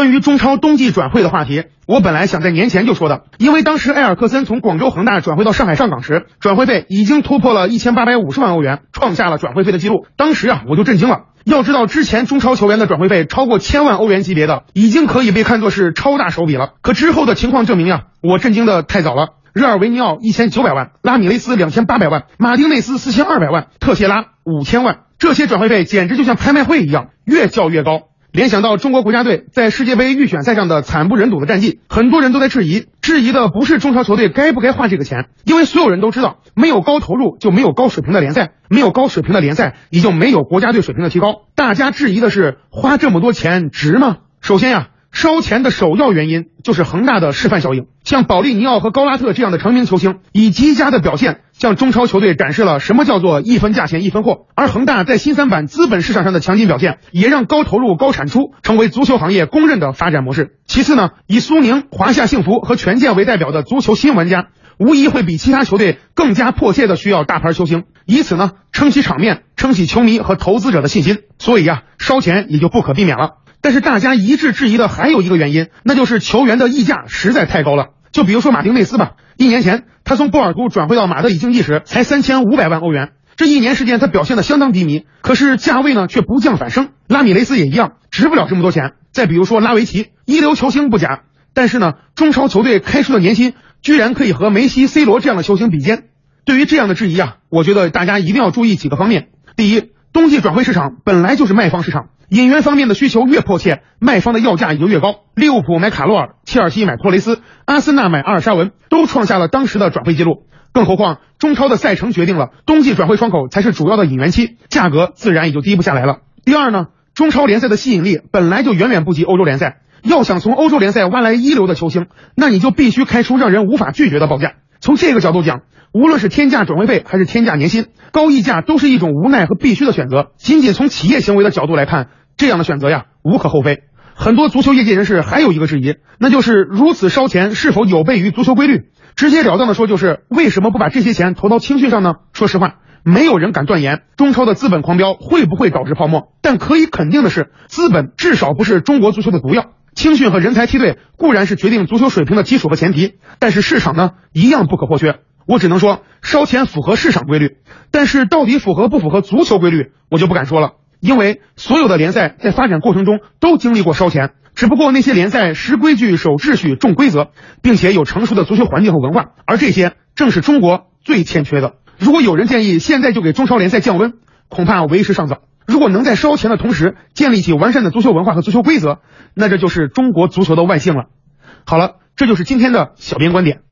关于中超冬季转会的话题，我本来想在年前就说的，因为当时埃尔克森从广州恒大转会到上海上港时，转会费已经突破了一千八百五十万欧元，创下了转会费的记录。当时啊，我就震惊了。要知道，之前中超球员的转会费超过千万欧元级别的，已经可以被看作是超大手笔了。可之后的情况证明呀，我震惊的太早了。热尔维尼奥一千九百万，拉米雷斯两千八百万，马丁内斯四千二百万，特谢拉五千万，这些转会费简直就像拍卖会一样，越叫越高。联想到中国国家队在世界杯预选赛上的惨不忍睹的战绩，很多人都在质疑，质疑的不是中超球队该不该花这个钱，因为所有人都知道，没有高投入就没有高水平的联赛，没有高水平的联赛，也就没有国家队水平的提高。大家质疑的是，花这么多钱值吗？首先呀。烧钱的首要原因就是恒大的示范效应，像保利尼奥和高拉特这样的成名球星，以极佳的表现向中超球队展示了什么叫做一分价钱一分货。而恒大在新三板资本市场上的强劲表现，也让高投入高产出成为足球行业公认的发展模式。其次呢，以苏宁、华夏幸福和权健为代表的足球新玩家，无疑会比其他球队更加迫切的需要大牌球星，以此呢撑起场面，撑起球迷和投资者的信心。所以呀，烧钱也就不可避免了。但是大家一致质疑的还有一个原因，那就是球员的溢价实在太高了。就比如说马丁内斯吧，一年前他从波尔图转会到马德里竞技时才三千五百万欧元，这一年时间他表现的相当低迷，可是价位呢却不降反升。拉米雷斯也一样，值不了这么多钱。再比如说拉维奇，一流球星不假，但是呢，中超球队开出的年薪居然可以和梅西、C 罗这样的球星比肩。对于这样的质疑啊，我觉得大家一定要注意几个方面。第一，冬季转会市场本来就是卖方市场。引援方面的需求越迫切，卖方的要价也就越高。利物浦买卡洛尔，切尔西买托雷斯，阿森纳买阿尔沙文，都创下了当时的转会记录。更何况中超的赛程决定了冬季转会窗口才是主要的引援期，价格自然也就低不下来了。第二呢，中超联赛的吸引力本来就远远不及欧洲联赛，要想从欧洲联赛挖来一流的球星，那你就必须开出让人无法拒绝的报价。从这个角度讲，无论是天价转会费还是天价年薪，高溢价都是一种无奈和必须的选择。仅仅从企业行为的角度来看，这样的选择呀，无可厚非。很多足球业界人士还有一个质疑，那就是如此烧钱是否有悖于足球规律？直截了当的说，就是为什么不把这些钱投到青训上呢？说实话，没有人敢断言中超的资本狂飙会不会导致泡沫。但可以肯定的是，资本至少不是中国足球的毒药。青训和人才梯队固然是决定足球水平的基础和前提，但是市场呢，一样不可或缺。我只能说，烧钱符合市场规律，但是到底符合不符合足球规律，我就不敢说了。因为所有的联赛在发展过程中都经历过烧钱，只不过那些联赛识规矩、守秩序、重规则，并且有成熟的足球环境和文化，而这些正是中国最欠缺的。如果有人建议现在就给中超联赛降温，恐怕为时尚早。如果能在烧钱的同时建立起完善的足球文化和足球规则，那这就是中国足球的万幸了。好了，这就是今天的小编观点。